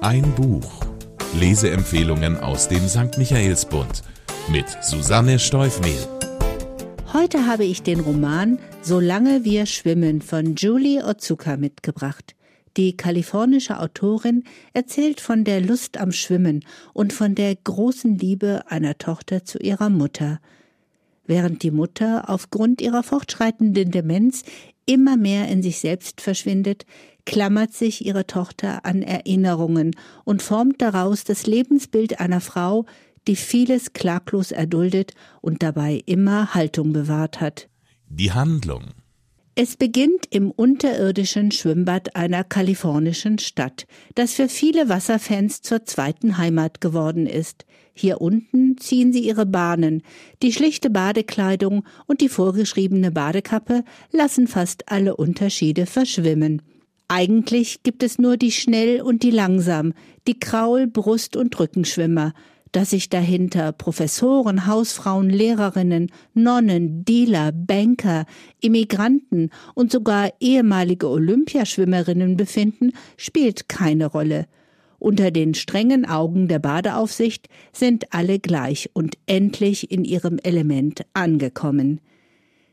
Ein Buch. Leseempfehlungen aus dem St. Michaelsbund mit Susanne Steufmehl. Heute habe ich den Roman Solange wir schwimmen von Julie Otsuka mitgebracht. Die kalifornische Autorin erzählt von der Lust am Schwimmen und von der großen Liebe einer Tochter zu ihrer Mutter. Während die Mutter aufgrund ihrer fortschreitenden Demenz immer mehr in sich selbst verschwindet, klammert sich ihre Tochter an Erinnerungen und formt daraus das Lebensbild einer Frau, die vieles klaglos erduldet und dabei immer Haltung bewahrt hat. Die Handlung. Es beginnt im unterirdischen Schwimmbad einer kalifornischen Stadt, das für viele Wasserfans zur zweiten Heimat geworden ist. Hier unten ziehen sie ihre Bahnen. Die schlichte Badekleidung und die vorgeschriebene Badekappe lassen fast alle Unterschiede verschwimmen. Eigentlich gibt es nur die schnell und die langsam, die Kraul-, Brust- und Rückenschwimmer. Dass sich dahinter Professoren, Hausfrauen, Lehrerinnen, Nonnen, Dealer, Banker, Immigranten und sogar ehemalige Olympiaschwimmerinnen befinden, spielt keine Rolle. Unter den strengen Augen der Badeaufsicht sind alle gleich und endlich in ihrem Element angekommen.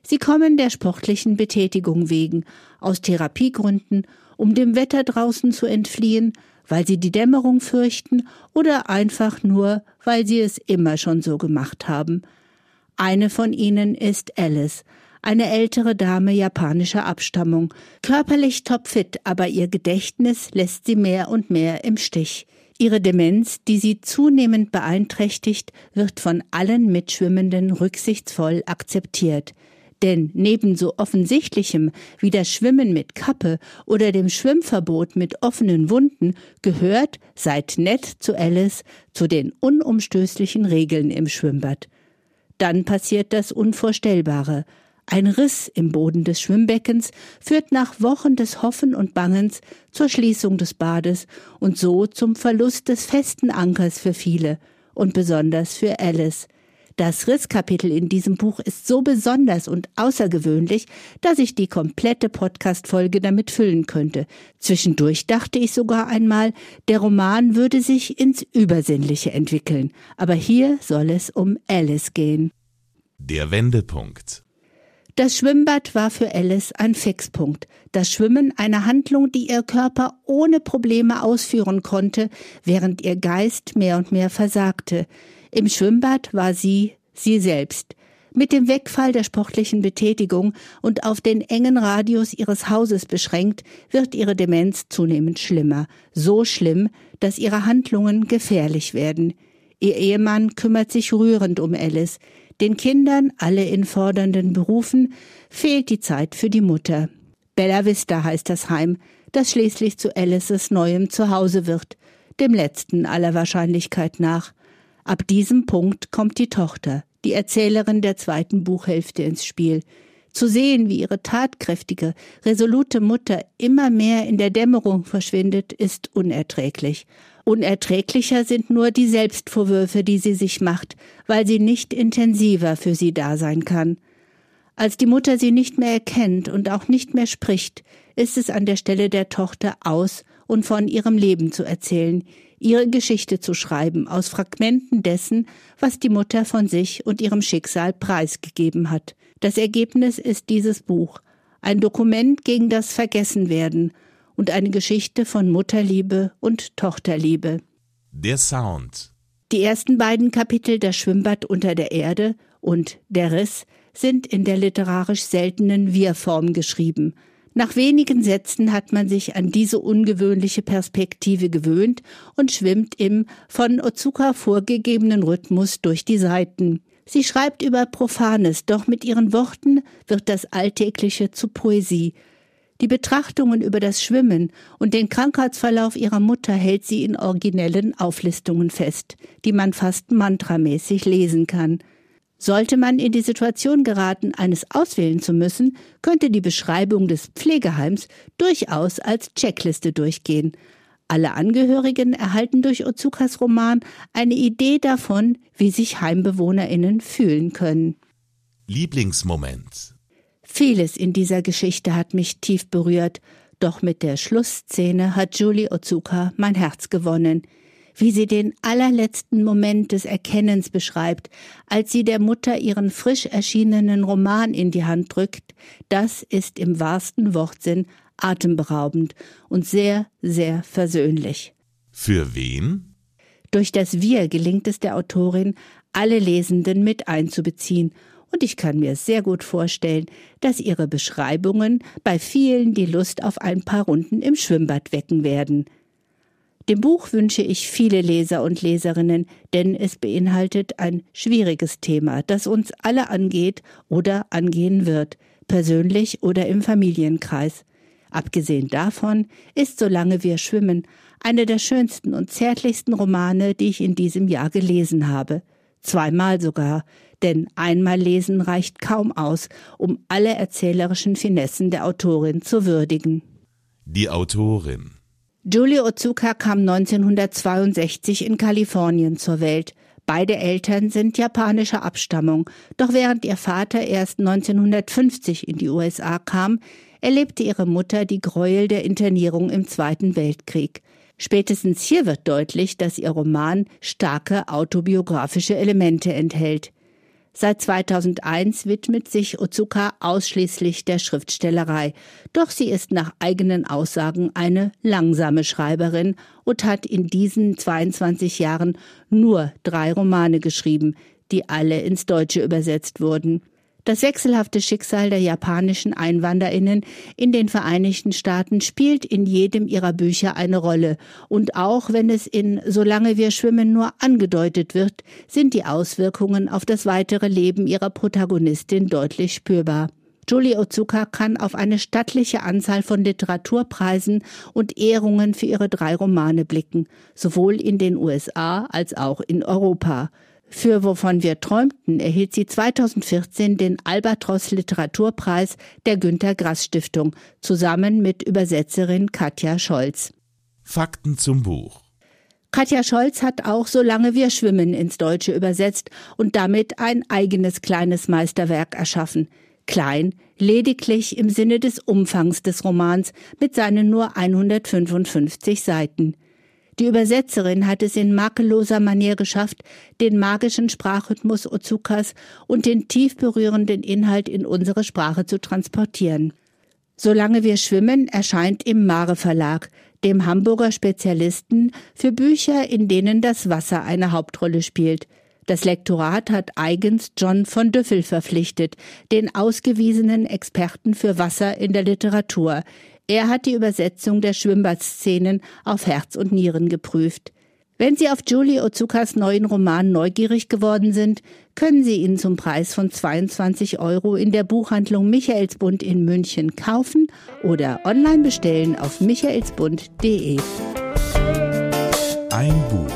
Sie kommen der sportlichen Betätigung wegen, aus Therapiegründen um dem Wetter draußen zu entfliehen, weil sie die Dämmerung fürchten oder einfach nur, weil sie es immer schon so gemacht haben. Eine von ihnen ist Alice, eine ältere Dame japanischer Abstammung, körperlich topfit, aber ihr Gedächtnis lässt sie mehr und mehr im Stich. Ihre Demenz, die sie zunehmend beeinträchtigt, wird von allen Mitschwimmenden rücksichtsvoll akzeptiert. Denn neben so offensichtlichem wie das Schwimmen mit Kappe oder dem Schwimmverbot mit offenen Wunden gehört, seid nett zu Alice, zu den unumstößlichen Regeln im Schwimmbad. Dann passiert das Unvorstellbare. Ein Riss im Boden des Schwimmbeckens führt nach Wochen des Hoffen und Bangens zur Schließung des Bades und so zum Verlust des festen Ankers für viele und besonders für Alice, das Risskapitel in diesem Buch ist so besonders und außergewöhnlich, dass ich die komplette Podcast-Folge damit füllen könnte. Zwischendurch dachte ich sogar einmal, der Roman würde sich ins Übersinnliche entwickeln. Aber hier soll es um Alice gehen. Der Wendepunkt. Das Schwimmbad war für Alice ein Fixpunkt. Das Schwimmen eine Handlung, die ihr Körper ohne Probleme ausführen konnte, während ihr Geist mehr und mehr versagte. Im Schwimmbad war sie sie selbst. Mit dem Wegfall der sportlichen Betätigung und auf den engen Radius ihres Hauses beschränkt, wird ihre Demenz zunehmend schlimmer. So schlimm, dass ihre Handlungen gefährlich werden. Ihr Ehemann kümmert sich rührend um Alice. Den Kindern, alle in fordernden Berufen, fehlt die Zeit für die Mutter. Bella Vista heißt das Heim, das schließlich zu Alices neuem Zuhause wird, dem letzten aller Wahrscheinlichkeit nach. Ab diesem Punkt kommt die Tochter, die Erzählerin der zweiten Buchhälfte ins Spiel. Zu sehen, wie ihre tatkräftige, resolute Mutter immer mehr in der Dämmerung verschwindet, ist unerträglich. Unerträglicher sind nur die Selbstvorwürfe, die sie sich macht, weil sie nicht intensiver für sie da sein kann. Als die Mutter sie nicht mehr erkennt und auch nicht mehr spricht, ist es an der Stelle der Tochter aus und von ihrem Leben zu erzählen, ihre Geschichte zu schreiben aus Fragmenten dessen, was die Mutter von sich und ihrem Schicksal preisgegeben hat. Das Ergebnis ist dieses Buch, ein Dokument gegen das Vergessenwerden und eine Geschichte von Mutterliebe und Tochterliebe. Der Sound. Die ersten beiden Kapitel Das Schwimmbad unter der Erde und Der Riss sind in der literarisch seltenen Wir-Form geschrieben – nach wenigen Sätzen hat man sich an diese ungewöhnliche Perspektive gewöhnt und schwimmt im von Otsuka vorgegebenen Rhythmus durch die Seiten. Sie schreibt über Profanes, doch mit ihren Worten wird das Alltägliche zu Poesie. Die Betrachtungen über das Schwimmen und den Krankheitsverlauf ihrer Mutter hält sie in originellen Auflistungen fest, die man fast mantramäßig lesen kann. Sollte man in die Situation geraten, eines auswählen zu müssen, könnte die Beschreibung des Pflegeheims durchaus als Checkliste durchgehen. Alle Angehörigen erhalten durch Otsukas Roman eine Idee davon, wie sich Heimbewohnerinnen fühlen können. Lieblingsmoment Vieles in dieser Geschichte hat mich tief berührt. Doch mit der Schlussszene hat Julie Otsuka mein Herz gewonnen. Wie sie den allerletzten Moment des Erkennens beschreibt, als sie der Mutter ihren frisch erschienenen Roman in die Hand drückt, das ist im wahrsten Wortsinn atemberaubend und sehr, sehr versöhnlich. Für wen? Durch das Wir gelingt es der Autorin, alle Lesenden mit einzubeziehen und ich kann mir sehr gut vorstellen, dass ihre Beschreibungen bei vielen die Lust auf ein paar Runden im Schwimmbad wecken werden. Dem Buch wünsche ich viele Leser und Leserinnen, denn es beinhaltet ein schwieriges Thema, das uns alle angeht oder angehen wird, persönlich oder im Familienkreis. Abgesehen davon ist Solange wir schwimmen einer der schönsten und zärtlichsten Romane, die ich in diesem Jahr gelesen habe. Zweimal sogar, denn einmal lesen reicht kaum aus, um alle erzählerischen Finessen der Autorin zu würdigen. Die Autorin Julie Otsuka kam 1962 in Kalifornien zur Welt. Beide Eltern sind japanischer Abstammung, doch während ihr Vater erst 1950 in die USA kam, erlebte ihre Mutter die Gräuel der Internierung im Zweiten Weltkrieg. Spätestens hier wird deutlich, dass ihr Roman starke autobiografische Elemente enthält. Seit 2001 widmet sich Otsuka ausschließlich der Schriftstellerei. Doch sie ist nach eigenen Aussagen eine langsame Schreiberin und hat in diesen 22 Jahren nur drei Romane geschrieben, die alle ins Deutsche übersetzt wurden. Das wechselhafte Schicksal der japanischen Einwanderinnen in den Vereinigten Staaten spielt in jedem ihrer Bücher eine Rolle, und auch wenn es in Solange wir schwimmen nur angedeutet wird, sind die Auswirkungen auf das weitere Leben ihrer Protagonistin deutlich spürbar. Julie Otsuka kann auf eine stattliche Anzahl von Literaturpreisen und Ehrungen für ihre drei Romane blicken, sowohl in den USA als auch in Europa. Für Wovon wir träumten erhielt sie 2014 den Albatros Literaturpreis der Günter Grass Stiftung zusammen mit Übersetzerin Katja Scholz. Fakten zum Buch. Katja Scholz hat auch Solange wir schwimmen ins Deutsche übersetzt und damit ein eigenes kleines Meisterwerk erschaffen. Klein, lediglich im Sinne des Umfangs des Romans mit seinen nur 155 Seiten. Die Übersetzerin hat es in makelloser Manier geschafft, den magischen Sprachrhythmus Ozukas und den tief berührenden Inhalt in unsere Sprache zu transportieren. Solange wir schwimmen erscheint im Mare Verlag, dem Hamburger Spezialisten für Bücher, in denen das Wasser eine Hauptrolle spielt. Das Lektorat hat eigens John von Düffel verpflichtet, den ausgewiesenen Experten für Wasser in der Literatur. Er hat die Übersetzung der Schwimmbadszenen auf Herz und Nieren geprüft. Wenn Sie auf Julie Otsukas neuen Roman neugierig geworden sind, können Sie ihn zum Preis von 22 Euro in der Buchhandlung Michaelsbund in München kaufen oder online bestellen auf michaelsbund.de. Ein Buch.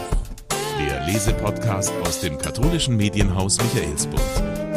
Der Lesepodcast aus dem katholischen Medienhaus Michaelsbund.